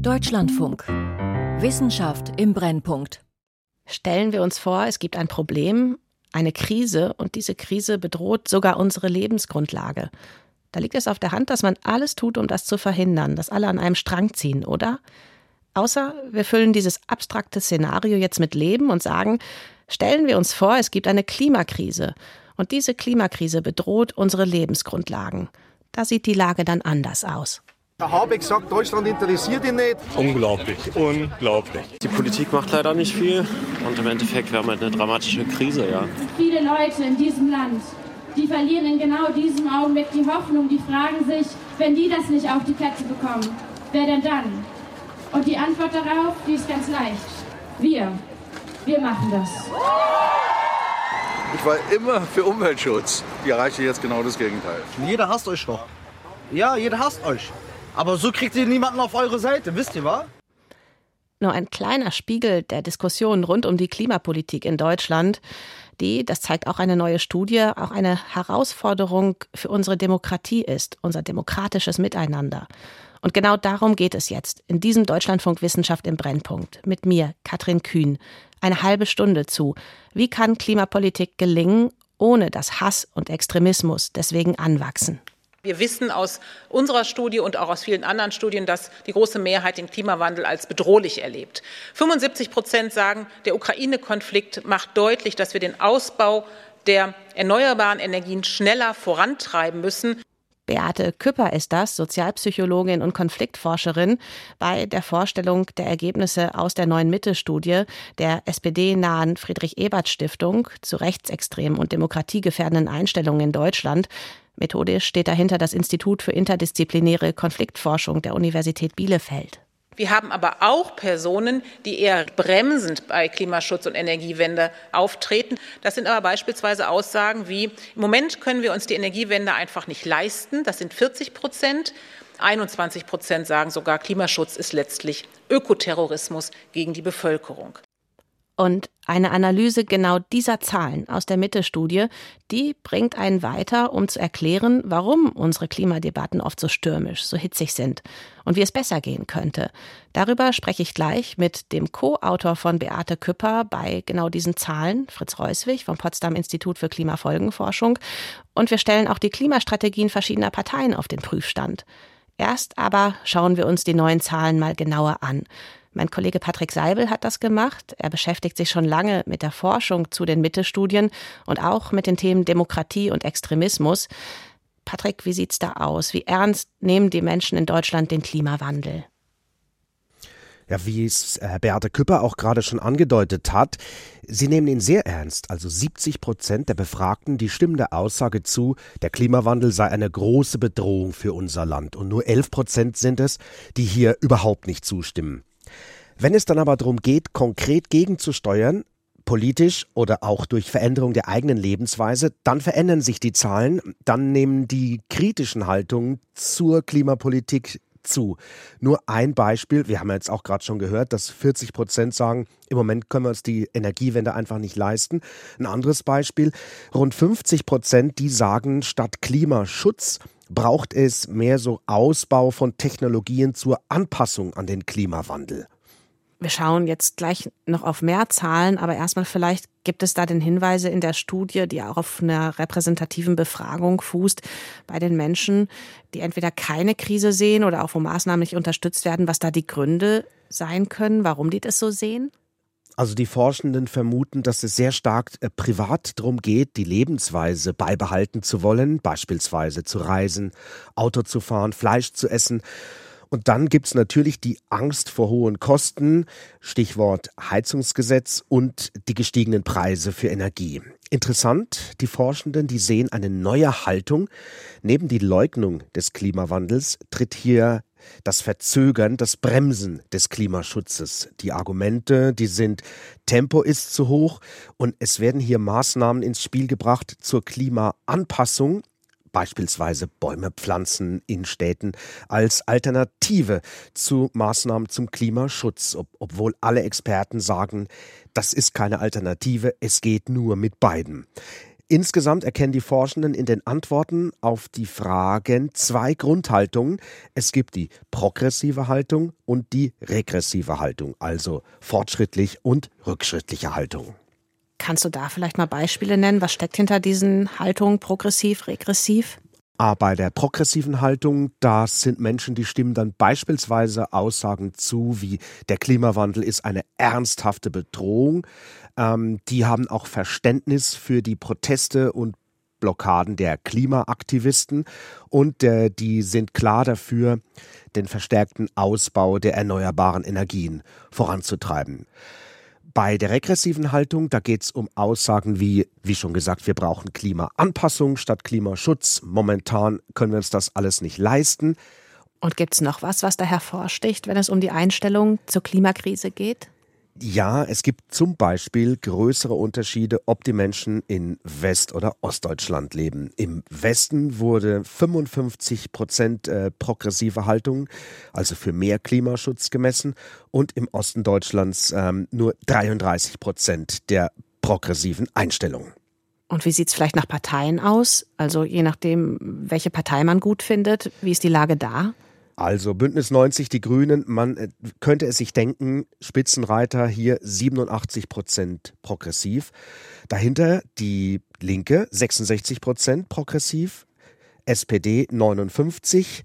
Deutschlandfunk. Wissenschaft im Brennpunkt. Stellen wir uns vor, es gibt ein Problem, eine Krise und diese Krise bedroht sogar unsere Lebensgrundlage. Da liegt es auf der Hand, dass man alles tut, um das zu verhindern, dass alle an einem Strang ziehen, oder? Außer wir füllen dieses abstrakte Szenario jetzt mit Leben und sagen, stellen wir uns vor, es gibt eine Klimakrise und diese Klimakrise bedroht unsere Lebensgrundlagen. Da sieht die Lage dann anders aus. Herr Habeck sagt, Deutschland interessiert ihn nicht. Unglaublich, unglaublich. Die Politik macht leider nicht viel und im Endeffekt wir haben halt eine dramatische Krise, ja. Viele Leute in diesem Land, die verlieren in genau diesem Augenblick die Hoffnung, die fragen sich, wenn die das nicht auf die Plätze bekommen, wer denn dann? Und die Antwort darauf, die ist ganz leicht. Wir. Wir machen das. Ich war immer für Umweltschutz. Ich erreiche jetzt genau das Gegenteil. Jeder hasst euch doch. Ja, jeder hasst euch. Aber so kriegt ihr niemanden auf eure Seite, wisst ihr, wa? Nur ein kleiner Spiegel der Diskussionen rund um die Klimapolitik in Deutschland, die, das zeigt auch eine neue Studie, auch eine Herausforderung für unsere Demokratie ist, unser demokratisches Miteinander. Und genau darum geht es jetzt in diesem Deutschlandfunk Wissenschaft im Brennpunkt mit mir, Katrin Kühn. Eine halbe Stunde zu. Wie kann Klimapolitik gelingen, ohne dass Hass und Extremismus deswegen anwachsen? Wir wissen aus unserer Studie und auch aus vielen anderen Studien, dass die große Mehrheit den Klimawandel als bedrohlich erlebt. 75 Prozent sagen, der Ukraine-Konflikt macht deutlich, dass wir den Ausbau der erneuerbaren Energien schneller vorantreiben müssen. Beate Küpper ist das, Sozialpsychologin und Konfliktforscherin, bei der Vorstellung der Ergebnisse aus der neuen Mitte-Studie der SPD-nahen Friedrich-Ebert-Stiftung zu rechtsextremen und demokratiegefährdenden Einstellungen in Deutschland. Methodisch steht dahinter das Institut für interdisziplinäre Konfliktforschung der Universität Bielefeld. Wir haben aber auch Personen, die eher bremsend bei Klimaschutz und Energiewende auftreten. Das sind aber beispielsweise Aussagen wie, im Moment können wir uns die Energiewende einfach nicht leisten. Das sind 40 Prozent. 21 Prozent sagen sogar, Klimaschutz ist letztlich Ökoterrorismus gegen die Bevölkerung. Und eine Analyse genau dieser Zahlen aus der Mitte-Studie, die bringt einen weiter, um zu erklären, warum unsere Klimadebatten oft so stürmisch, so hitzig sind und wie es besser gehen könnte. Darüber spreche ich gleich mit dem Co-Autor von Beate Küpper bei genau diesen Zahlen, Fritz Reuswig vom Potsdam Institut für Klimafolgenforschung. Und wir stellen auch die Klimastrategien verschiedener Parteien auf den Prüfstand. Erst aber schauen wir uns die neuen Zahlen mal genauer an. Mein Kollege Patrick Seibel hat das gemacht. Er beschäftigt sich schon lange mit der Forschung zu den Mitte-Studien und auch mit den Themen Demokratie und Extremismus. Patrick, wie sieht's da aus? Wie ernst nehmen die Menschen in Deutschland den Klimawandel? Ja, wie es Herr Beate Küpper auch gerade schon angedeutet hat, sie nehmen ihn sehr ernst. Also 70 Prozent der Befragten, die stimmen der Aussage zu, der Klimawandel sei eine große Bedrohung für unser Land. Und nur 11 Prozent sind es, die hier überhaupt nicht zustimmen. Wenn es dann aber darum geht, konkret gegenzusteuern, politisch oder auch durch Veränderung der eigenen Lebensweise, dann verändern sich die Zahlen, dann nehmen die kritischen Haltungen zur Klimapolitik zu. Nur ein Beispiel, wir haben jetzt auch gerade schon gehört, dass 40 Prozent sagen, im Moment können wir uns die Energiewende einfach nicht leisten. Ein anderes Beispiel, rund 50 Prozent, die sagen, statt Klimaschutz braucht es mehr so Ausbau von Technologien zur Anpassung an den Klimawandel. Wir schauen jetzt gleich noch auf mehr Zahlen, aber erstmal vielleicht gibt es da den Hinweise in der Studie, die auch auf einer repräsentativen Befragung fußt, bei den Menschen, die entweder keine Krise sehen oder auch wo Maßnahmen nicht unterstützt werden, was da die Gründe sein können, warum die das so sehen? Also die Forschenden vermuten, dass es sehr stark äh, privat darum geht, die Lebensweise beibehalten zu wollen, beispielsweise zu reisen, Auto zu fahren, Fleisch zu essen. Und dann gibt's natürlich die Angst vor hohen Kosten, Stichwort Heizungsgesetz und die gestiegenen Preise für Energie. Interessant, die Forschenden, die sehen eine neue Haltung. Neben die Leugnung des Klimawandels tritt hier das Verzögern, das Bremsen des Klimaschutzes. Die Argumente, die sind, Tempo ist zu hoch und es werden hier Maßnahmen ins Spiel gebracht zur Klimaanpassung beispielsweise Bäume pflanzen in Städten als Alternative zu Maßnahmen zum Klimaschutz, ob, obwohl alle Experten sagen, das ist keine Alternative, es geht nur mit beiden. Insgesamt erkennen die Forschenden in den Antworten auf die Fragen zwei Grundhaltungen. Es gibt die progressive Haltung und die regressive Haltung, also fortschrittlich und rückschrittliche Haltung. Kannst du da vielleicht mal Beispiele nennen? Was steckt hinter diesen Haltungen progressiv, regressiv? Aber bei der progressiven Haltung, da sind Menschen, die stimmen dann beispielsweise Aussagen zu, wie der Klimawandel ist eine ernsthafte Bedrohung. Ähm, die haben auch Verständnis für die Proteste und Blockaden der Klimaaktivisten und äh, die sind klar dafür, den verstärkten Ausbau der erneuerbaren Energien voranzutreiben. Bei der regressiven Haltung, da geht es um Aussagen wie, wie schon gesagt, wir brauchen Klimaanpassung statt Klimaschutz. Momentan können wir uns das alles nicht leisten. Und gibt es noch was, was da hervorsticht, wenn es um die Einstellung zur Klimakrise geht? Ja, es gibt zum Beispiel größere Unterschiede, ob die Menschen in West- oder Ostdeutschland leben. Im Westen wurde 55 Prozent äh, progressive Haltung, also für mehr Klimaschutz gemessen, und im Osten Deutschlands ähm, nur 33 Prozent der progressiven Einstellungen. Und wie sieht es vielleicht nach Parteien aus? Also je nachdem, welche Partei man gut findet, wie ist die Lage da? Also Bündnis 90, die Grünen, man äh, könnte es sich denken, Spitzenreiter hier 87 Prozent progressiv. Dahinter die Linke 66 Prozent progressiv, SPD 59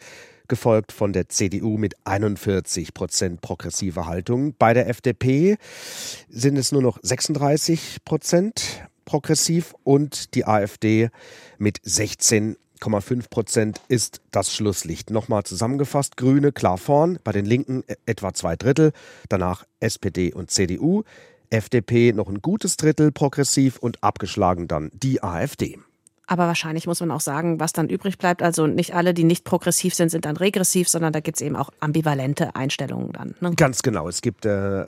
gefolgt von der CDU mit 41 Prozent progressiver Haltung. Bei der FDP sind es nur noch 36 Prozent progressiv und die AfD mit 16 8,5 Prozent ist das Schlusslicht. Nochmal zusammengefasst, Grüne klar vorn, bei den Linken e- etwa zwei Drittel, danach SPD und CDU, FDP noch ein gutes Drittel progressiv und abgeschlagen dann die AfD. Aber wahrscheinlich muss man auch sagen, was dann übrig bleibt. Also nicht alle, die nicht progressiv sind, sind dann regressiv, sondern da gibt es eben auch ambivalente Einstellungen dann. Ne? Ganz genau. Es gibt äh,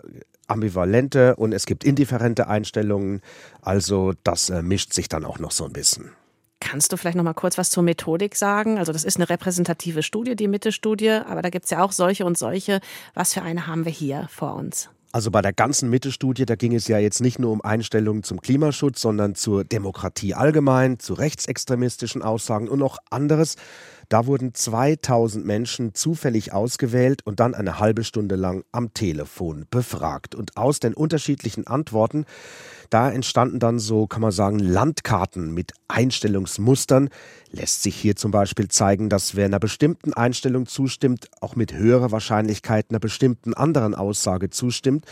ambivalente und es gibt indifferente Einstellungen. Also das äh, mischt sich dann auch noch so ein bisschen. Kannst du vielleicht noch mal kurz was zur Methodik sagen? Also das ist eine repräsentative Studie, die Mitte-Studie, aber da gibt es ja auch solche und solche. Was für eine haben wir hier vor uns? Also bei der ganzen Mitte-Studie, da ging es ja jetzt nicht nur um Einstellungen zum Klimaschutz, sondern zur Demokratie allgemein, zu rechtsextremistischen Aussagen und noch anderes. Da wurden 2000 Menschen zufällig ausgewählt und dann eine halbe Stunde lang am Telefon befragt. Und aus den unterschiedlichen Antworten, da entstanden dann so, kann man sagen, Landkarten mit Einstellungsmustern. Lässt sich hier zum Beispiel zeigen, dass wer einer bestimmten Einstellung zustimmt, auch mit höherer Wahrscheinlichkeit einer bestimmten anderen Aussage zustimmt.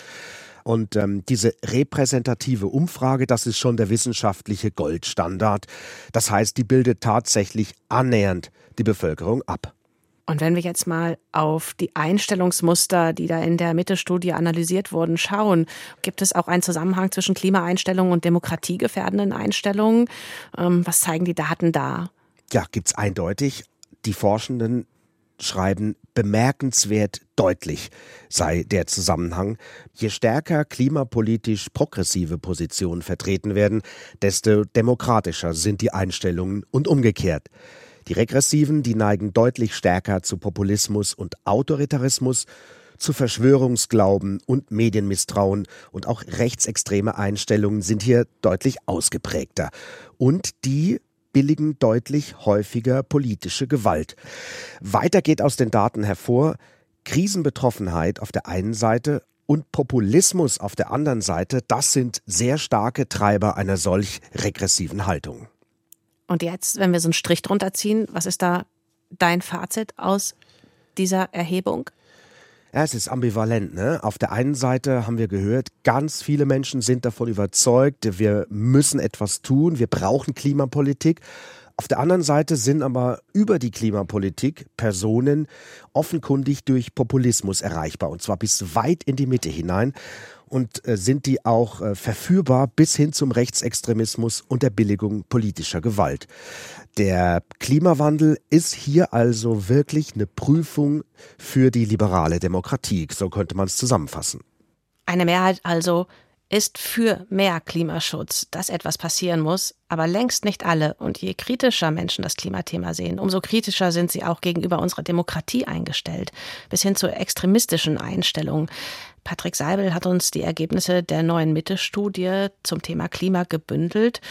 Und ähm, diese repräsentative Umfrage, das ist schon der wissenschaftliche Goldstandard. Das heißt, die bildet tatsächlich annähernd die Bevölkerung ab. Und wenn wir jetzt mal auf die Einstellungsmuster, die da in der Mitte-Studie analysiert wurden, schauen, gibt es auch einen Zusammenhang zwischen Klimaeinstellungen und demokratiegefährdenden Einstellungen? Ähm, was zeigen die Daten da? Ja, gibt es eindeutig. Die Forschenden schreiben, bemerkenswert deutlich sei der Zusammenhang. Je stärker klimapolitisch progressive Positionen vertreten werden, desto demokratischer sind die Einstellungen und umgekehrt. Die Regressiven, die neigen deutlich stärker zu Populismus und Autoritarismus, zu Verschwörungsglauben und Medienmisstrauen und auch rechtsextreme Einstellungen sind hier deutlich ausgeprägter. Und die billigen deutlich häufiger politische Gewalt. Weiter geht aus den Daten hervor, Krisenbetroffenheit auf der einen Seite und Populismus auf der anderen Seite, das sind sehr starke Treiber einer solch regressiven Haltung. Und jetzt, wenn wir so einen Strich drunter ziehen, was ist da dein Fazit aus dieser Erhebung? Ja, es ist ambivalent. Ne? Auf der einen Seite haben wir gehört, ganz viele Menschen sind davon überzeugt, wir müssen etwas tun, wir brauchen Klimapolitik. Auf der anderen Seite sind aber über die Klimapolitik Personen offenkundig durch Populismus erreichbar, und zwar bis weit in die Mitte hinein und äh, sind die auch äh, verführbar bis hin zum Rechtsextremismus und der Billigung politischer Gewalt. Der Klimawandel ist hier also wirklich eine Prüfung für die liberale Demokratie, so könnte man es zusammenfassen. Eine Mehrheit also ist für mehr Klimaschutz, dass etwas passieren muss, aber längst nicht alle. Und je kritischer Menschen das Klimathema sehen, umso kritischer sind sie auch gegenüber unserer Demokratie eingestellt, bis hin zu extremistischen Einstellungen. Patrick Seibel hat uns die Ergebnisse der neuen Mitte-Studie zum Thema Klima gebündelt.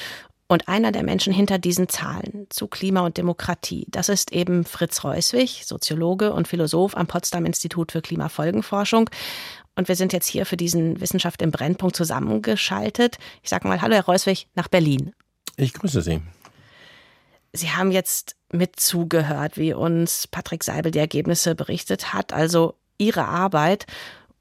Und einer der Menschen hinter diesen Zahlen zu Klima und Demokratie, das ist eben Fritz Reuswig, Soziologe und Philosoph am Potsdam Institut für Klimafolgenforschung. Und wir sind jetzt hier für diesen Wissenschaft im Brennpunkt zusammengeschaltet. Ich sage mal, hallo Herr Reuswig nach Berlin. Ich grüße Sie. Sie haben jetzt mit zugehört, wie uns Patrick Seibel die Ergebnisse berichtet hat, also Ihre Arbeit.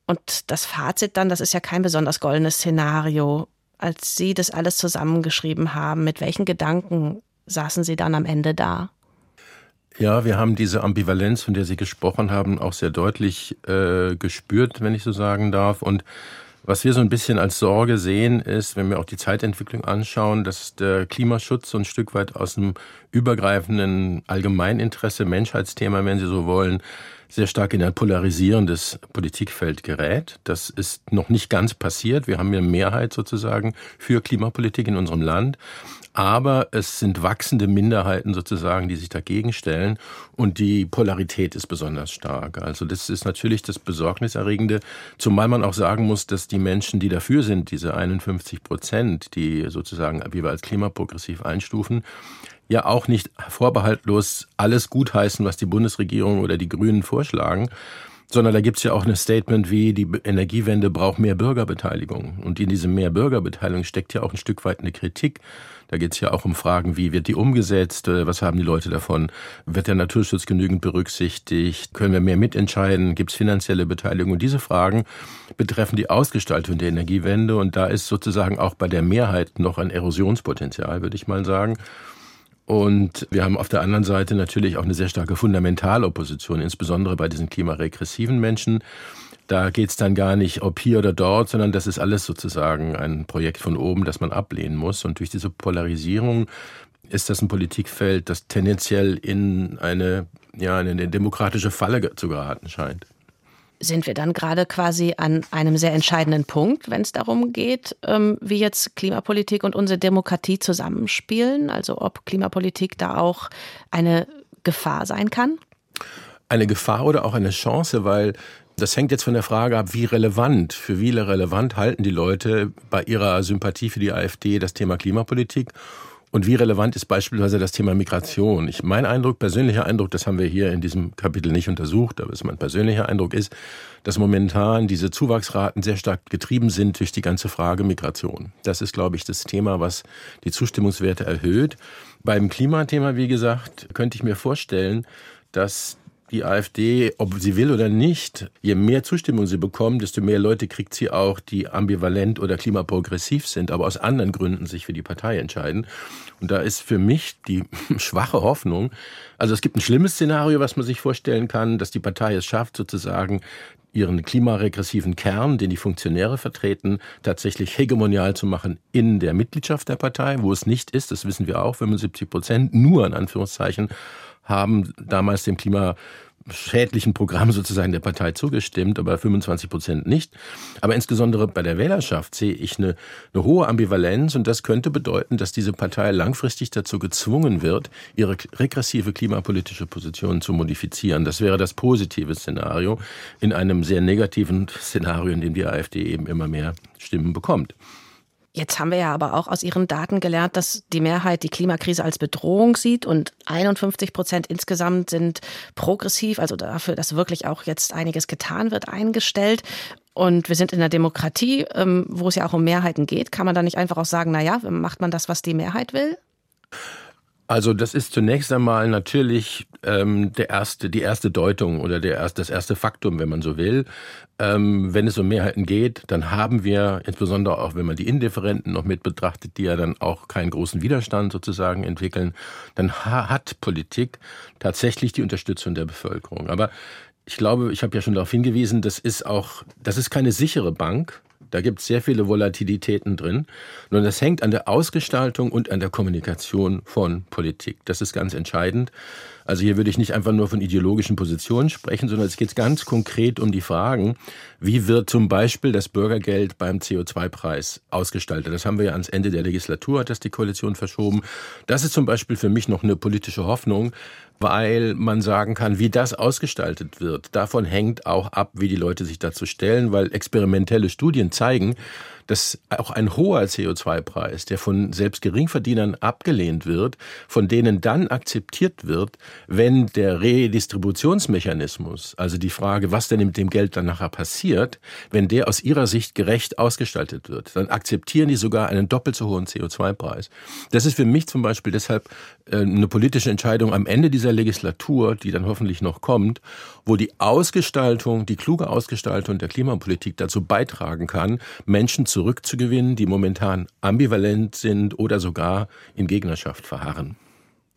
Und das Fazit dann, das ist ja kein besonders goldenes Szenario. Als Sie das alles zusammengeschrieben haben, mit welchen Gedanken saßen Sie dann am Ende da? Ja, wir haben diese Ambivalenz, von der Sie gesprochen haben, auch sehr deutlich äh, gespürt, wenn ich so sagen darf. Und was wir so ein bisschen als Sorge sehen, ist, wenn wir auch die Zeitentwicklung anschauen, dass der Klimaschutz so ein Stück weit aus einem übergreifenden Allgemeininteresse, Menschheitsthema, wenn Sie so wollen, sehr stark in ein polarisierendes Politikfeld gerät. Das ist noch nicht ganz passiert. Wir haben eine Mehrheit sozusagen für Klimapolitik in unserem Land. Aber es sind wachsende Minderheiten sozusagen, die sich dagegen stellen. Und die Polarität ist besonders stark. Also das ist natürlich das Besorgniserregende. Zumal man auch sagen muss, dass die Menschen, die dafür sind, diese 51 Prozent, die sozusagen, wie wir als klimaprogressiv einstufen, ja auch nicht vorbehaltlos alles gutheißen, was die Bundesregierung oder die Grünen vorschlagen, sondern da gibt es ja auch ein Statement wie, die Energiewende braucht mehr Bürgerbeteiligung. Und in diesem mehr Bürgerbeteiligung steckt ja auch ein Stück weit eine Kritik. Da geht es ja auch um Fragen, wie wird die umgesetzt, äh, was haben die Leute davon, wird der Naturschutz genügend berücksichtigt, können wir mehr mitentscheiden, gibt es finanzielle Beteiligung. Und diese Fragen betreffen die Ausgestaltung der Energiewende. Und da ist sozusagen auch bei der Mehrheit noch ein Erosionspotenzial, würde ich mal sagen. Und wir haben auf der anderen Seite natürlich auch eine sehr starke Fundamentalopposition, insbesondere bei diesen klimaregressiven Menschen. Da geht es dann gar nicht, ob hier oder dort, sondern das ist alles sozusagen ein Projekt von oben, das man ablehnen muss. Und durch diese Polarisierung ist das ein Politikfeld, das tendenziell in eine, ja, in eine demokratische Falle zu geraten scheint sind wir dann gerade quasi an einem sehr entscheidenden Punkt, wenn es darum geht, ähm, wie jetzt Klimapolitik und unsere Demokratie zusammenspielen? Also ob Klimapolitik da auch eine Gefahr sein kann? Eine Gefahr oder auch eine Chance, weil das hängt jetzt von der Frage ab, wie relevant, für wie relevant halten die Leute bei ihrer Sympathie für die AfD das Thema Klimapolitik und wie relevant ist beispielsweise das Thema Migration? Ich, mein Eindruck, persönlicher Eindruck, das haben wir hier in diesem Kapitel nicht untersucht, aber es mein persönlicher Eindruck ist, dass momentan diese Zuwachsraten sehr stark getrieben sind durch die ganze Frage Migration. Das ist, glaube ich, das Thema, was die Zustimmungswerte erhöht. Beim Klimathema, wie gesagt, könnte ich mir vorstellen, dass die AfD, ob sie will oder nicht, je mehr Zustimmung sie bekommt, desto mehr Leute kriegt sie auch, die ambivalent oder klimaprogressiv sind, aber aus anderen Gründen sich für die Partei entscheiden. Und da ist für mich die schwache Hoffnung, also es gibt ein schlimmes Szenario, was man sich vorstellen kann, dass die Partei es schafft, sozusagen ihren klimaregressiven Kern, den die Funktionäre vertreten, tatsächlich hegemonial zu machen in der Mitgliedschaft der Partei, wo es nicht ist, das wissen wir auch, 75 Prozent, nur in Anführungszeichen, haben damals dem klimaschädlichen Programm sozusagen der Partei zugestimmt, aber 25 Prozent nicht. Aber insbesondere bei der Wählerschaft sehe ich eine, eine hohe Ambivalenz und das könnte bedeuten, dass diese Partei langfristig dazu gezwungen wird, ihre regressive klimapolitische Position zu modifizieren. Das wäre das positive Szenario in einem sehr negativen Szenario, in dem die AfD eben immer mehr Stimmen bekommt. Jetzt haben wir ja aber auch aus Ihren Daten gelernt, dass die Mehrheit die Klimakrise als Bedrohung sieht und 51 Prozent insgesamt sind progressiv, also dafür, dass wirklich auch jetzt einiges getan wird, eingestellt. Und wir sind in einer Demokratie, ähm, wo es ja auch um Mehrheiten geht. Kann man da nicht einfach auch sagen, na ja, macht man das, was die Mehrheit will? Also das ist zunächst einmal natürlich ähm, der erste, die erste Deutung oder der erste, das erste Faktum, wenn man so will. Ähm, wenn es um Mehrheiten geht, dann haben wir, insbesondere auch wenn man die Indifferenten noch mit betrachtet, die ja dann auch keinen großen Widerstand sozusagen entwickeln, dann hat Politik tatsächlich die Unterstützung der Bevölkerung. Aber ich glaube, ich habe ja schon darauf hingewiesen, das ist auch, das ist keine sichere Bank. Da gibt es sehr viele Volatilitäten drin. Und das hängt an der Ausgestaltung und an der Kommunikation von Politik. Das ist ganz entscheidend. Also hier würde ich nicht einfach nur von ideologischen Positionen sprechen, sondern es geht ganz konkret um die Fragen, wie wird zum Beispiel das Bürgergeld beim CO2-Preis ausgestaltet. Das haben wir ja ans Ende der Legislatur, hat das die Koalition verschoben. Das ist zum Beispiel für mich noch eine politische Hoffnung, weil man sagen kann, wie das ausgestaltet wird. Davon hängt auch ab, wie die Leute sich dazu stellen, weil experimentelle Studien zeigen, dass auch ein hoher CO2-Preis, der von selbst Geringverdienern abgelehnt wird, von denen dann akzeptiert wird, wenn der Redistributionsmechanismus, also die Frage, was denn mit dem Geld dann nachher passiert, wenn der aus ihrer Sicht gerecht ausgestaltet wird, dann akzeptieren die sogar einen doppelt so hohen CO2-Preis. Das ist für mich zum Beispiel deshalb äh, eine politische Entscheidung am Ende dieser Legislatur, die dann hoffentlich noch kommt, wo die Ausgestaltung, die kluge Ausgestaltung der Klimapolitik dazu beitragen kann, Menschen zurückzugewinnen, die momentan ambivalent sind oder sogar in Gegnerschaft verharren.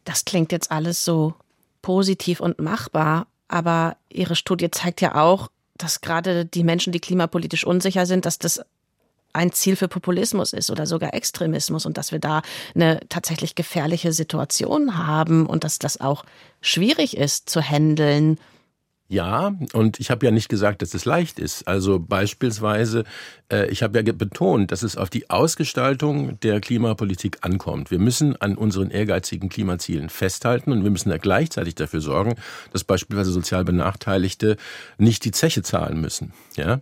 Das klingt jetzt alles so positiv und machbar, aber Ihre Studie zeigt ja auch, dass gerade die Menschen, die klimapolitisch unsicher sind, dass das ein Ziel für Populismus ist oder sogar Extremismus und dass wir da eine tatsächlich gefährliche Situation haben und dass das auch schwierig ist zu handeln. Ja, und ich habe ja nicht gesagt, dass es leicht ist. Also beispielsweise, äh, ich habe ja betont, dass es auf die Ausgestaltung der Klimapolitik ankommt. Wir müssen an unseren ehrgeizigen Klimazielen festhalten und wir müssen ja gleichzeitig dafür sorgen, dass beispielsweise sozial Benachteiligte nicht die Zeche zahlen müssen. Ja,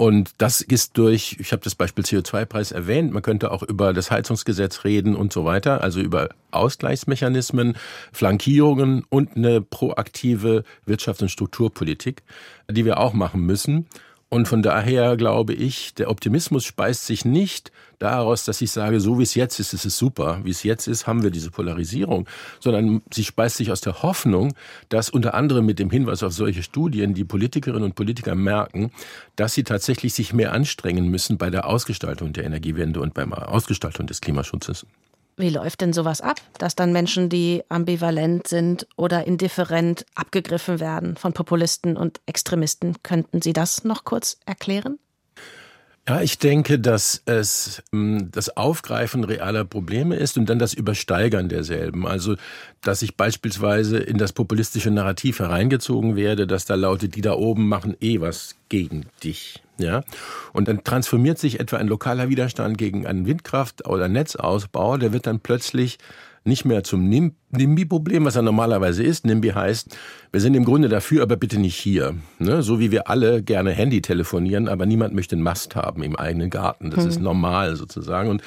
und das ist durch, ich habe das Beispiel CO2-Preis erwähnt, man könnte auch über das Heizungsgesetz reden und so weiter, also über Ausgleichsmechanismen, Flankierungen und eine proaktive Wirtschafts- und Strukturpolitik, die wir auch machen müssen. Und von daher glaube ich, der Optimismus speist sich nicht daraus, dass ich sage, so wie es jetzt ist, ist es super. Wie es jetzt ist, haben wir diese Polarisierung, sondern sie speist sich aus der Hoffnung, dass unter anderem mit dem Hinweis auf solche Studien die Politikerinnen und Politiker merken, dass sie tatsächlich sich mehr anstrengen müssen bei der Ausgestaltung der Energiewende und beim Ausgestaltung des Klimaschutzes. Wie läuft denn sowas ab, dass dann Menschen, die ambivalent sind oder indifferent, abgegriffen werden von Populisten und Extremisten? Könnten Sie das noch kurz erklären? Ja, ich denke, dass es hm, das Aufgreifen realer Probleme ist und dann das Übersteigern derselben. Also, dass ich beispielsweise in das populistische Narrativ hereingezogen werde, dass da lautet, die da oben machen eh was gegen dich. Ja? Und dann transformiert sich etwa ein lokaler Widerstand gegen einen Windkraft- oder Netzausbau, der wird dann plötzlich nicht mehr zum NIMBY-Problem, was er normalerweise ist. NIMBY heißt, wir sind im Grunde dafür, aber bitte nicht hier. Ne? So wie wir alle gerne Handy telefonieren, aber niemand möchte einen Mast haben im eigenen Garten. Das hm. ist normal sozusagen. Und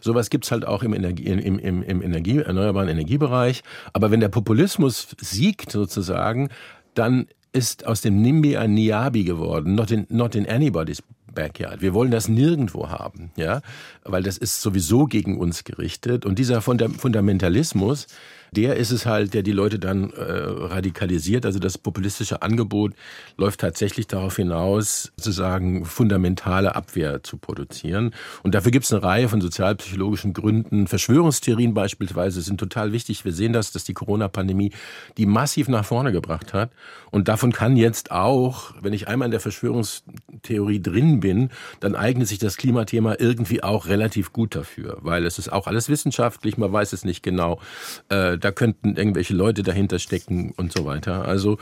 sowas gibt's halt auch im, Energie, im, im, im Energie, erneuerbaren Energiebereich. Aber wenn der Populismus siegt sozusagen, dann ist aus dem NIMBY ein NIABI geworden, not in, not in anybody's backyard. Wir wollen das nirgendwo haben, ja, weil das ist sowieso gegen uns gerichtet. Und dieser Fundamentalismus, der ist es halt, der die Leute dann äh, radikalisiert. Also das populistische Angebot läuft tatsächlich darauf hinaus, sozusagen fundamentale Abwehr zu produzieren. Und dafür gibt es eine Reihe von sozialpsychologischen Gründen. Verschwörungstheorien beispielsweise sind total wichtig. Wir sehen das, dass die Corona-Pandemie die massiv nach vorne gebracht hat. Und davon kann jetzt auch, wenn ich einmal in der Verschwörungstheorie drin bin, dann eignet sich das Klimathema irgendwie auch relativ gut dafür, weil es ist auch alles wissenschaftlich, man weiß es nicht genau. Äh, da könnten irgendwelche Leute dahinter stecken und so weiter. Also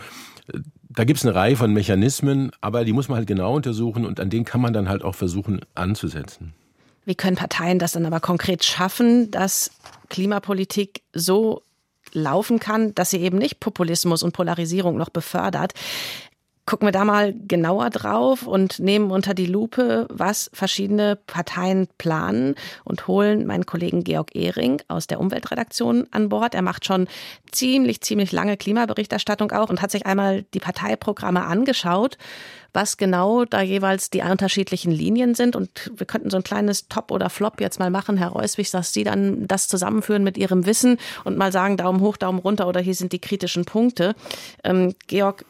da gibt es eine Reihe von Mechanismen, aber die muss man halt genau untersuchen und an denen kann man dann halt auch versuchen anzusetzen. Wie können Parteien das dann aber konkret schaffen, dass Klimapolitik so laufen kann, dass sie eben nicht Populismus und Polarisierung noch befördert? Gucken wir da mal genauer drauf und nehmen unter die Lupe, was verschiedene Parteien planen und holen meinen Kollegen Georg Ehring aus der Umweltredaktion an Bord. Er macht schon ziemlich, ziemlich lange Klimaberichterstattung auch und hat sich einmal die Parteiprogramme angeschaut, was genau da jeweils die unterschiedlichen Linien sind. Und wir könnten so ein kleines Top oder Flop jetzt mal machen, Herr Reuswig, dass Sie dann das zusammenführen mit Ihrem Wissen und mal sagen, Daumen hoch, Daumen runter oder hier sind die kritischen Punkte. Ähm, Georg,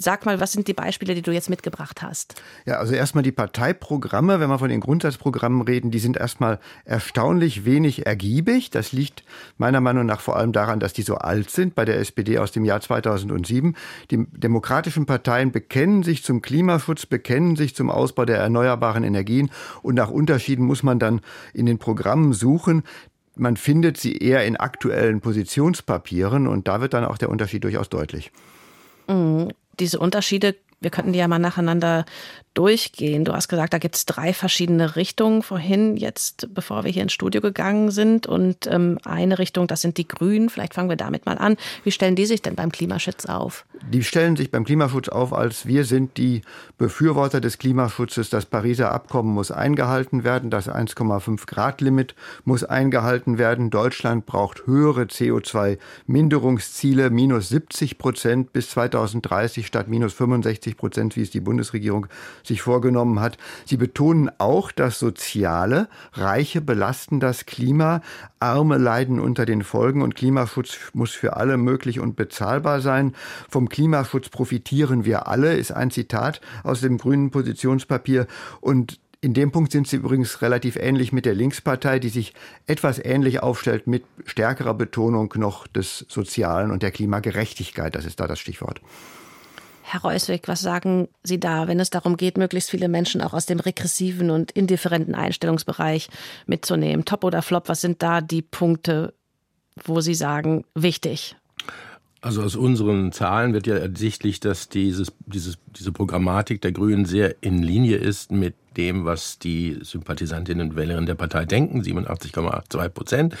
sag mal, was sind die Beispiele, die du jetzt mitgebracht hast? Ja, also erstmal die Parteiprogramme, wenn wir von den Grundsatzprogrammen reden, die sind erstmal erstaunlich wenig ergiebig. Das liegt meiner Meinung nach vor allem daran, dass die so alt sind, bei der SPD aus dem Jahr 2007. Die demokratischen Parteien bekennen sich zum Klimaschutz, bekennen sich zum Ausbau der erneuerbaren Energien und nach Unterschieden muss man dann in den Programmen suchen man findet sie eher in aktuellen Positionspapieren und da wird dann auch der Unterschied durchaus deutlich. Mhm. Diese Unterschiede, wir könnten die ja mal nacheinander durchgehen. Du hast gesagt, da gibt es drei verschiedene Richtungen vorhin, jetzt bevor wir hier ins Studio gegangen sind. Und ähm, eine Richtung, das sind die Grünen. Vielleicht fangen wir damit mal an. Wie stellen die sich denn beim Klimaschutz auf? Die stellen sich beim Klimaschutz auf, als wir sind die Befürworter des Klimaschutzes. Das Pariser Abkommen muss eingehalten werden. Das 1,5 Grad Limit muss eingehalten werden. Deutschland braucht höhere CO2-Minderungsziele, minus 70 Prozent bis 2030 statt minus 65 Prozent, wie es die Bundesregierung sich vorgenommen hat. Sie betonen auch das Soziale. Reiche belasten das Klima, Arme leiden unter den Folgen und Klimaschutz muss für alle möglich und bezahlbar sein. Vom Klimaschutz profitieren wir alle, ist ein Zitat aus dem grünen Positionspapier. Und in dem Punkt sind sie übrigens relativ ähnlich mit der Linkspartei, die sich etwas ähnlich aufstellt mit stärkerer Betonung noch des Sozialen und der Klimagerechtigkeit. Das ist da das Stichwort. Herr Reuswig, was sagen Sie da, wenn es darum geht, möglichst viele Menschen auch aus dem regressiven und indifferenten Einstellungsbereich mitzunehmen? Top oder Flop, was sind da die Punkte, wo Sie sagen, wichtig? Also aus unseren Zahlen wird ja ersichtlich, dass dieses, dieses, diese Programmatik der Grünen sehr in Linie ist mit dem, was die Sympathisantinnen und Wählerinnen der Partei denken, 87,82 Prozent.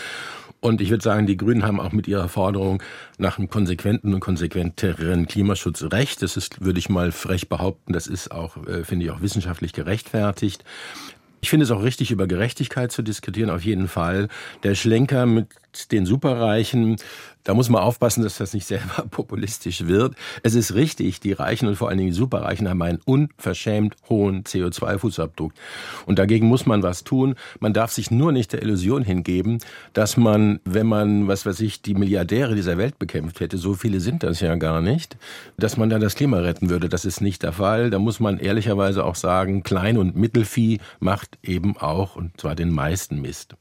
Und ich würde sagen, die Grünen haben auch mit ihrer Forderung nach einem konsequenten und konsequenteren Klimaschutz recht. Das ist, würde ich mal frech behaupten, das ist auch, äh, finde ich, auch wissenschaftlich gerechtfertigt. Ich finde es auch richtig, über Gerechtigkeit zu diskutieren, auf jeden Fall. Der Schlenker mit den Superreichen da muss man aufpassen, dass das nicht selber populistisch wird. Es ist richtig, die Reichen und vor allen Dingen die Superreichen haben einen unverschämt hohen CO2-Fußabdruck. Und dagegen muss man was tun. Man darf sich nur nicht der Illusion hingeben, dass man, wenn man, was weiß ich, die Milliardäre dieser Welt bekämpft hätte, so viele sind das ja gar nicht, dass man dann das Klima retten würde. Das ist nicht der Fall. Da muss man ehrlicherweise auch sagen, Klein- und Mittelvieh macht eben auch, und zwar den meisten Mist.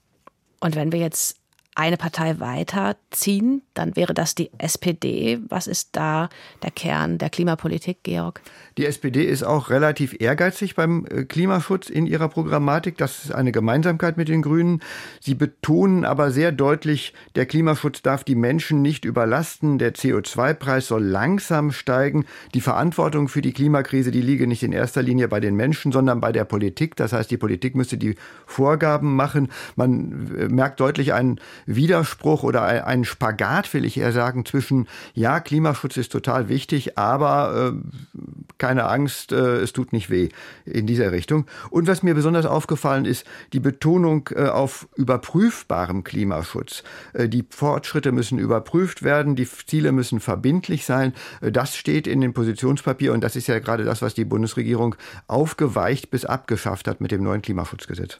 Und wenn wir jetzt eine Partei weiterziehen, dann wäre das die SPD. Was ist da der Kern der Klimapolitik, Georg? Die SPD ist auch relativ ehrgeizig beim äh, Klimaschutz in ihrer Programmatik. Das ist eine Gemeinsamkeit mit den Grünen. Sie betonen aber sehr deutlich, der Klimaschutz darf die Menschen nicht überlasten. Der CO2-Preis soll langsam steigen. Die Verantwortung für die Klimakrise, die liege nicht in erster Linie bei den Menschen, sondern bei der Politik. Das heißt, die Politik müsste die Vorgaben machen. Man äh, merkt deutlich einen Widerspruch oder einen Spagat, will ich eher sagen, zwischen, ja, Klimaschutz ist total wichtig, aber äh, keine Angst, äh, es tut nicht weh in dieser Richtung. Und was mir besonders aufgefallen ist, die Betonung äh, auf überprüfbarem Klimaschutz. Äh, die Fortschritte müssen überprüft werden, die Ziele müssen verbindlich sein. Das steht in dem Positionspapier und das ist ja gerade das, was die Bundesregierung aufgeweicht bis abgeschafft hat mit dem neuen Klimaschutzgesetz.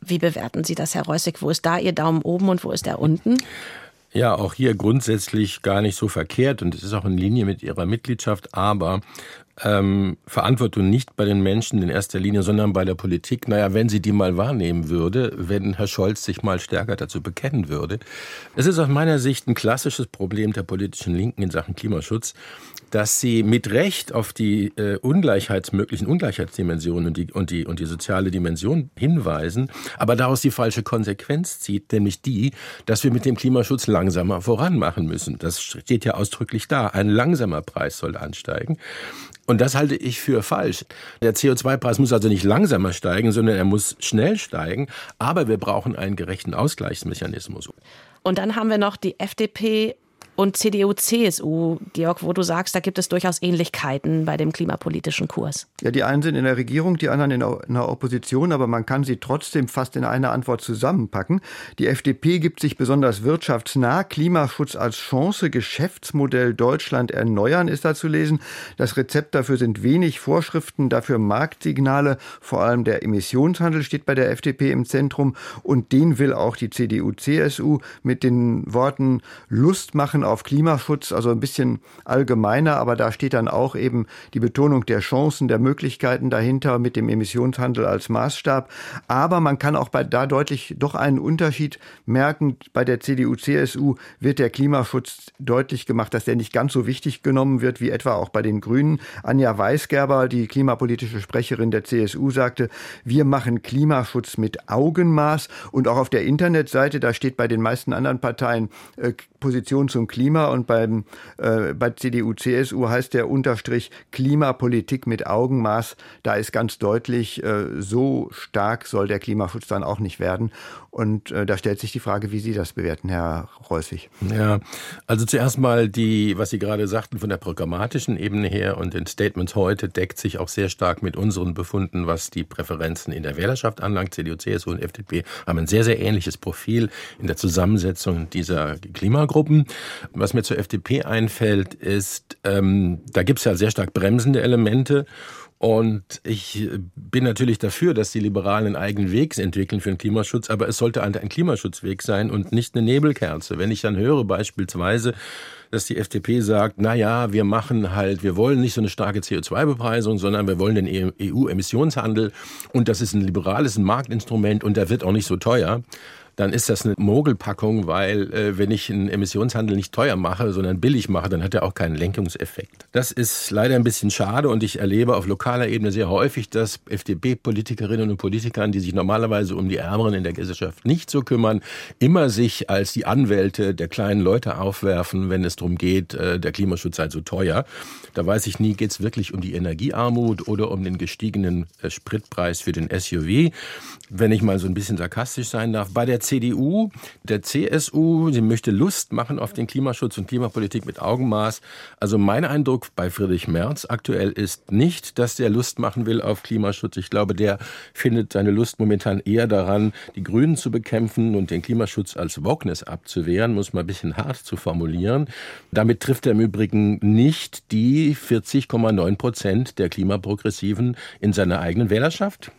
Wie bewerten Sie das, Herr Reussig? Wo ist da Ihr Daumen oben und wo ist der unten? Ja, auch hier grundsätzlich gar nicht so verkehrt und es ist auch in Linie mit ihrer Mitgliedschaft, aber ähm, Verantwortung nicht bei den Menschen in erster Linie, sondern bei der Politik. Naja, wenn sie die mal wahrnehmen würde, wenn Herr Scholz sich mal stärker dazu bekennen würde. Es ist aus meiner Sicht ein klassisches Problem der politischen Linken in Sachen Klimaschutz, dass sie mit Recht auf die äh, Ungleichheits, möglichen Ungleichheitsdimensionen und die, und, die, und die soziale Dimension hinweisen, aber daraus die falsche Konsequenz zieht, nämlich die, dass wir mit dem Klimaschutz langsamer voranmachen müssen. Das steht ja ausdrücklich da. Ein langsamer Preis soll ansteigen. Und das halte ich für falsch. Der CO2-Preis muss also nicht langsamer steigen, sondern er muss schnell steigen. Aber wir brauchen einen gerechten Ausgleichsmechanismus. Und dann haben wir noch die FDP und CDU, CSU, Georg, wo du sagst, da gibt es durchaus Ähnlichkeiten bei dem klimapolitischen Kurs. Ja, die einen sind in der Regierung, die anderen in der Opposition, aber man kann sie trotzdem fast in einer Antwort zusammenpacken. Die FDP gibt sich besonders wirtschaftsnah. Klimaschutz als Chance, Geschäftsmodell Deutschland erneuern ist da zu lesen. Das Rezept dafür sind wenig Vorschriften, dafür Marktsignale. Vor allem der Emissionshandel steht bei der FDP im Zentrum und den will auch die CDU, CSU mit den Worten Lust machen auf Klimaschutz, also ein bisschen allgemeiner, aber da steht dann auch eben die Betonung der Chancen, der Möglichkeiten dahinter mit dem Emissionshandel als Maßstab. Aber man kann auch bei, da deutlich doch einen Unterschied merken. Bei der CDU, CSU wird der Klimaschutz deutlich gemacht, dass der nicht ganz so wichtig genommen wird wie etwa auch bei den Grünen. Anja Weisgerber, die klimapolitische Sprecherin der CSU, sagte, wir machen Klimaschutz mit Augenmaß und auch auf der Internetseite, da steht bei den meisten anderen Parteien äh, Position zum Klimaschutz Klima und beim, äh, bei CDU, CSU heißt der Unterstrich Klimapolitik mit Augenmaß. Da ist ganz deutlich, äh, so stark soll der Klimaschutz dann auch nicht werden. Und äh, da stellt sich die Frage, wie Sie das bewerten, Herr Reusig. Ja, also zuerst mal die, was Sie gerade sagten, von der programmatischen Ebene her und den Statements heute deckt sich auch sehr stark mit unseren Befunden, was die Präferenzen in der Wählerschaft anlangt. CDU, CSU und FDP haben ein sehr, sehr ähnliches Profil in der Zusammensetzung dieser Klimagruppen. Was mir zur FDP einfällt, ist, ähm, da gibt es ja sehr stark bremsende Elemente. Und ich bin natürlich dafür, dass die Liberalen einen eigenen Weg entwickeln für den Klimaschutz, aber es sollte ein Klimaschutzweg sein und nicht eine Nebelkerze. Wenn ich dann höre beispielsweise, dass die FDP sagt, na ja, wir machen halt, wir wollen nicht so eine starke CO2-Bepreisung, sondern wir wollen den EU-Emissionshandel und das ist ein liberales Marktinstrument und der wird auch nicht so teuer dann ist das eine Mogelpackung, weil äh, wenn ich einen Emissionshandel nicht teuer mache, sondern billig mache, dann hat er auch keinen Lenkungseffekt. Das ist leider ein bisschen schade und ich erlebe auf lokaler Ebene sehr häufig, dass FDP-Politikerinnen und Politikern, die sich normalerweise um die Ärmeren in der Gesellschaft nicht so kümmern, immer sich als die Anwälte der kleinen Leute aufwerfen, wenn es darum geht, äh, der Klimaschutz sei so teuer. Da weiß ich nie, geht es wirklich um die Energiearmut oder um den gestiegenen äh, Spritpreis für den SUV. Wenn ich mal so ein bisschen sarkastisch sein darf, bei der CDU, der CSU, sie möchte Lust machen auf den Klimaschutz und Klimapolitik mit Augenmaß. Also mein Eindruck bei Friedrich Merz aktuell ist nicht, dass der Lust machen will auf Klimaschutz. Ich glaube, der findet seine Lust momentan eher daran, die Grünen zu bekämpfen und den Klimaschutz als Wokeness abzuwehren, muss man ein bisschen hart zu formulieren. Damit trifft er im Übrigen nicht die 40,9 Prozent der Klimaprogressiven in seiner eigenen Wählerschaft.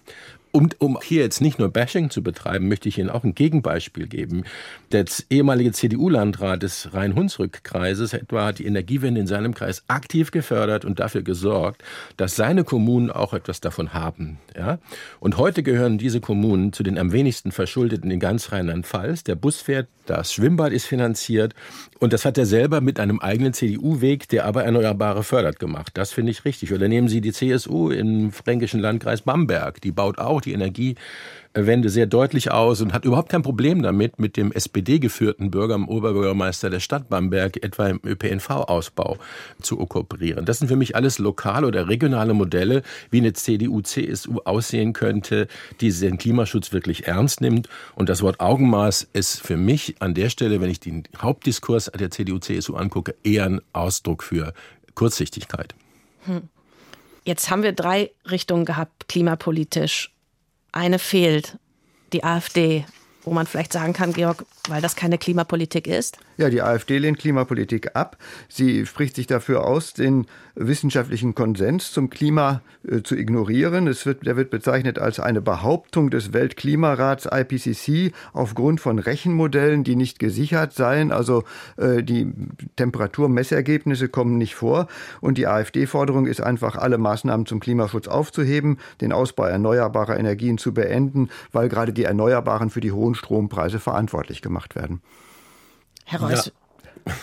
Und um hier jetzt nicht nur Bashing zu betreiben, möchte ich Ihnen auch ein Gegenbeispiel geben. Der ehemalige CDU-Landrat des Rhein-Hunsrück-Kreises etwa hat die Energiewende in seinem Kreis aktiv gefördert und dafür gesorgt, dass seine Kommunen auch etwas davon haben. Ja? Und heute gehören diese Kommunen zu den am wenigsten Verschuldeten in ganz Rheinland-Pfalz. Der Bus fährt, das Schwimmbad ist finanziert und das hat er selber mit einem eigenen CDU-Weg, der aber Erneuerbare fördert, gemacht. Das finde ich richtig. Oder nehmen Sie die CSU im fränkischen Landkreis Bamberg. Die baut auch die Energiewende sehr deutlich aus und hat überhaupt kein Problem damit, mit dem SPD-geführten Bürger, Oberbürgermeister der Stadt Bamberg etwa im ÖPNV-Ausbau zu kooperieren. Das sind für mich alles lokale oder regionale Modelle, wie eine CDU, CSU aussehen könnte, die den Klimaschutz wirklich ernst nimmt. Und das Wort Augenmaß ist für mich an der Stelle, wenn ich den Hauptdiskurs der CDU, CSU angucke, eher ein Ausdruck für Kurzsichtigkeit. Hm. Jetzt haben wir drei Richtungen gehabt, klimapolitisch eine fehlt, die AfD, wo man vielleicht sagen kann, Georg, weil das keine Klimapolitik ist? Ja, die AfD lehnt Klimapolitik ab. Sie spricht sich dafür aus, den wissenschaftlichen Konsens zum Klima äh, zu ignorieren. Es wird, der wird bezeichnet als eine Behauptung des Weltklimarats IPCC aufgrund von Rechenmodellen, die nicht gesichert seien. Also äh, die Temperaturmessergebnisse kommen nicht vor. Und die AfD-Forderung ist einfach, alle Maßnahmen zum Klimaschutz aufzuheben, den Ausbau erneuerbarer Energien zu beenden, weil gerade die Erneuerbaren für die hohen Strompreise verantwortlich gemacht werden. Herr Reuss,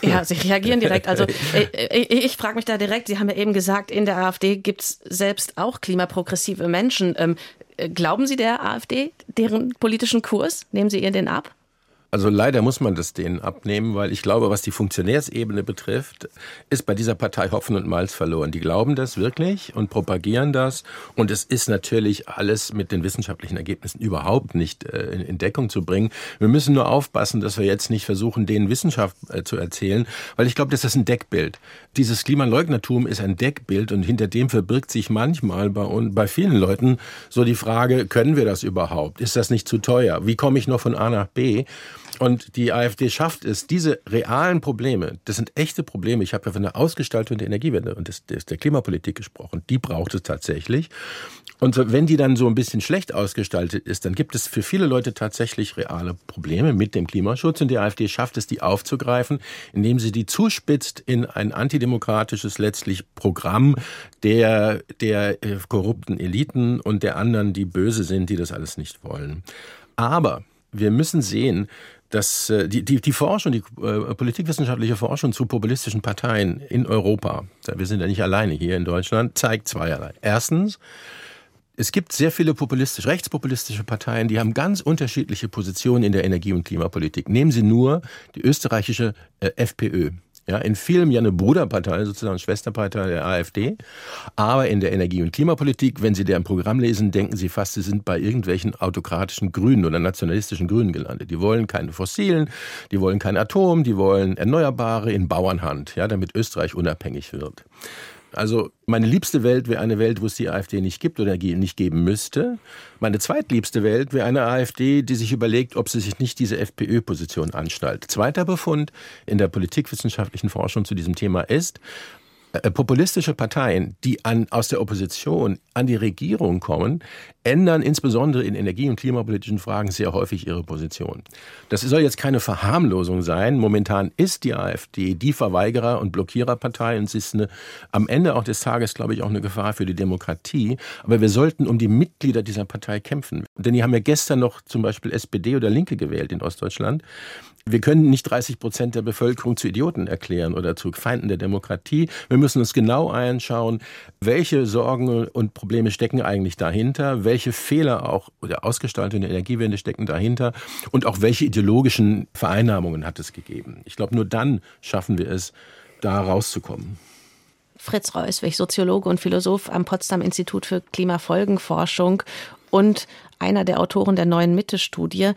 ja. ja. Sie reagieren direkt. Also äh, äh, ich, ich frage mich da direkt, Sie haben ja eben gesagt, in der AfD gibt es selbst auch klimaprogressive Menschen. Ähm, äh, glauben Sie der AfD, deren politischen Kurs? Nehmen Sie ihr den ab? Also leider muss man das denen abnehmen, weil ich glaube, was die Funktionärsebene betrifft, ist bei dieser Partei Hopfen und Malz verloren. Die glauben das wirklich und propagieren das. Und es ist natürlich alles mit den wissenschaftlichen Ergebnissen überhaupt nicht äh, in Deckung zu bringen. Wir müssen nur aufpassen, dass wir jetzt nicht versuchen, denen Wissenschaft äh, zu erzählen, weil ich glaube, das ist ein Deckbild. Dieses Klimaleugnertum ist ein Deckbild und hinter dem verbirgt sich manchmal bei, bei vielen Leuten so die Frage, können wir das überhaupt? Ist das nicht zu teuer? Wie komme ich noch von A nach B? Und die AfD schafft es, diese realen Probleme, das sind echte Probleme, ich habe ja von der Ausgestaltung der Energiewende und des, des, der Klimapolitik gesprochen, die braucht es tatsächlich. Und wenn die dann so ein bisschen schlecht ausgestaltet ist, dann gibt es für viele Leute tatsächlich reale Probleme mit dem Klimaschutz. Und die AfD schafft es, die aufzugreifen, indem sie die zuspitzt in ein antidemokratisches letztlich Programm der, der äh, korrupten Eliten und der anderen, die böse sind, die das alles nicht wollen. Aber wir müssen sehen, dass äh, die, die, die Forschung, die äh, politikwissenschaftliche Forschung zu populistischen Parteien in Europa, wir sind ja nicht alleine hier in Deutschland, zeigt zweierlei. Erstens, es gibt sehr viele populistisch, rechtspopulistische Parteien, die haben ganz unterschiedliche Positionen in der Energie- und Klimapolitik. Nehmen Sie nur die österreichische äh, FPÖ. Ja, in vielen ja eine Bruderpartei, sozusagen Schwesterpartei der AfD. Aber in der Energie- und Klimapolitik, wenn Sie deren Programm lesen, denken Sie fast, Sie sind bei irgendwelchen autokratischen Grünen oder nationalistischen Grünen gelandet. Die wollen keine Fossilen, die wollen kein Atom, die wollen Erneuerbare in Bauernhand, ja, damit Österreich unabhängig wird. Also meine liebste Welt wäre eine Welt, wo es die AfD nicht gibt oder nicht geben müsste. Meine zweitliebste Welt wäre eine AfD, die sich überlegt, ob sie sich nicht diese FPÖ-Position anschnallt. Zweiter Befund in der politikwissenschaftlichen Forschung zu diesem Thema ist, populistische Parteien, die an, aus der Opposition an die Regierung kommen, ändern insbesondere in energie- und klimapolitischen Fragen sehr häufig ihre Position. Das soll jetzt keine Verharmlosung sein. Momentan ist die AfD die Verweigerer- und Blockiererpartei und sie ist eine, am Ende auch des Tages, glaube ich, auch eine Gefahr für die Demokratie. Aber wir sollten um die Mitglieder dieser Partei kämpfen. Denn die haben ja gestern noch zum Beispiel SPD oder Linke gewählt in Ostdeutschland. Wir können nicht 30 Prozent der Bevölkerung zu Idioten erklären oder zu Feinden der Demokratie. Wir müssen uns genau anschauen, welche Sorgen und Probleme stecken eigentlich dahinter, welche Fehler auch der Ausgestaltung der Energiewende stecken dahinter und auch welche ideologischen Vereinnahmungen hat es gegeben. Ich glaube, nur dann schaffen wir es, da rauszukommen. Fritz Reuswig, Soziologe und Philosoph am Potsdam Institut für Klimafolgenforschung und einer der Autoren der neuen Mitte-Studie.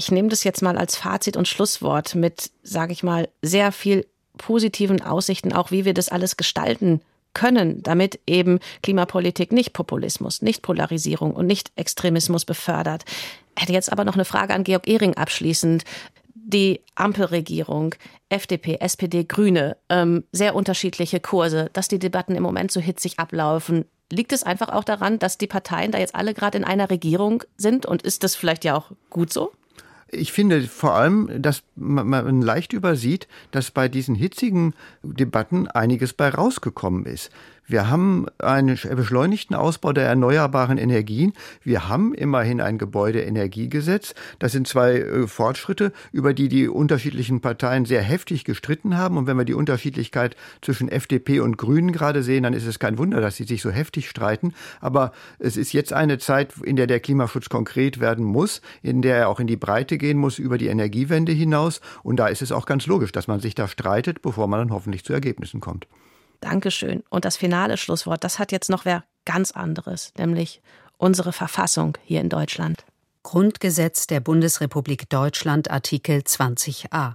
Ich nehme das jetzt mal als Fazit und Schlusswort mit, sage ich mal, sehr viel positiven Aussichten, auch wie wir das alles gestalten können, damit eben Klimapolitik nicht Populismus, nicht Polarisierung und nicht Extremismus befördert. Ich hätte jetzt aber noch eine Frage an Georg Ehring abschließend. Die Ampelregierung, FDP, SPD, Grüne, ähm, sehr unterschiedliche Kurse, dass die Debatten im Moment so hitzig ablaufen. Liegt es einfach auch daran, dass die Parteien da jetzt alle gerade in einer Regierung sind? Und ist das vielleicht ja auch gut so? Ich finde vor allem, dass man leicht übersieht, dass bei diesen hitzigen Debatten einiges bei rausgekommen ist. Wir haben einen beschleunigten Ausbau der erneuerbaren Energien. Wir haben immerhin ein Gebäudeenergiegesetz. Das sind zwei äh, Fortschritte, über die die unterschiedlichen Parteien sehr heftig gestritten haben. Und wenn wir die Unterschiedlichkeit zwischen FDP und Grünen gerade sehen, dann ist es kein Wunder, dass sie sich so heftig streiten. Aber es ist jetzt eine Zeit, in der der Klimaschutz konkret werden muss, in der er auch in die Breite gehen muss über die Energiewende hinaus. Und da ist es auch ganz logisch, dass man sich da streitet, bevor man dann hoffentlich zu Ergebnissen kommt. Dankeschön. Und das finale Schlusswort, das hat jetzt noch wer ganz anderes, nämlich unsere Verfassung hier in Deutschland. Grundgesetz der Bundesrepublik Deutschland Artikel 20a.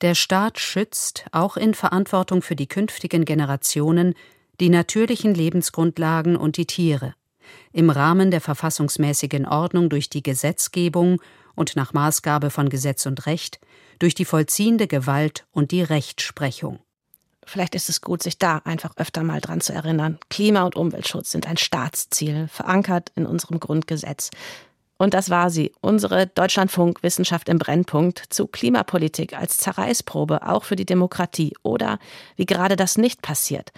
Der Staat schützt, auch in Verantwortung für die künftigen Generationen, die natürlichen Lebensgrundlagen und die Tiere. Im Rahmen der verfassungsmäßigen Ordnung durch die Gesetzgebung und nach Maßgabe von Gesetz und Recht, durch die vollziehende Gewalt und die Rechtsprechung. Vielleicht ist es gut, sich da einfach öfter mal dran zu erinnern. Klima- und Umweltschutz sind ein Staatsziel, verankert in unserem Grundgesetz. Und das war sie, unsere Deutschlandfunk Wissenschaft im Brennpunkt zu Klimapolitik als Zerreißprobe auch für die Demokratie oder wie gerade das nicht passiert.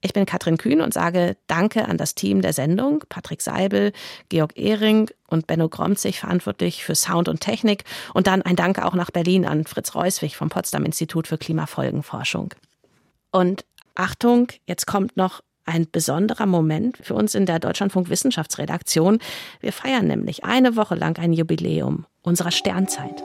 Ich bin Katrin Kühn und sage Danke an das Team der Sendung, Patrick Seibel, Georg Ehring und Benno Gromzig, verantwortlich für Sound und Technik. Und dann ein Danke auch nach Berlin an Fritz Reuswig vom Potsdam Institut für Klimafolgenforschung. Und Achtung, jetzt kommt noch ein besonderer Moment für uns in der Deutschlandfunk Wissenschaftsredaktion. Wir feiern nämlich eine Woche lang ein Jubiläum unserer Sternzeit.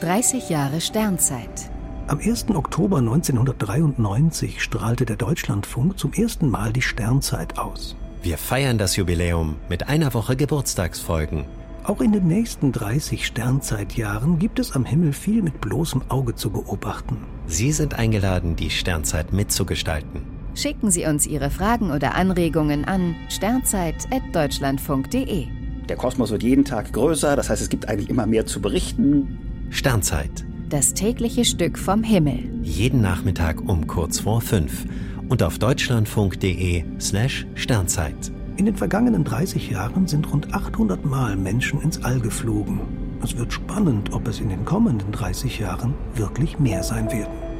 30 Jahre Sternzeit. Am 1. Oktober 1993 strahlte der Deutschlandfunk zum ersten Mal die Sternzeit aus. Wir feiern das Jubiläum mit einer Woche Geburtstagsfolgen. Auch in den nächsten 30 Sternzeitjahren gibt es am Himmel viel mit bloßem Auge zu beobachten. Sie sind eingeladen, die Sternzeit mitzugestalten. Schicken Sie uns Ihre Fragen oder Anregungen an sternzeit.deutschlandfunk.de. Der Kosmos wird jeden Tag größer, das heißt, es gibt eigentlich immer mehr zu berichten. Sternzeit. Das tägliche Stück vom Himmel. Jeden Nachmittag um kurz vor fünf und auf deutschlandfunk.de slash Sternzeit. In den vergangenen 30 Jahren sind rund 800 Mal Menschen ins All geflogen. Es wird spannend, ob es in den kommenden 30 Jahren wirklich mehr sein werden.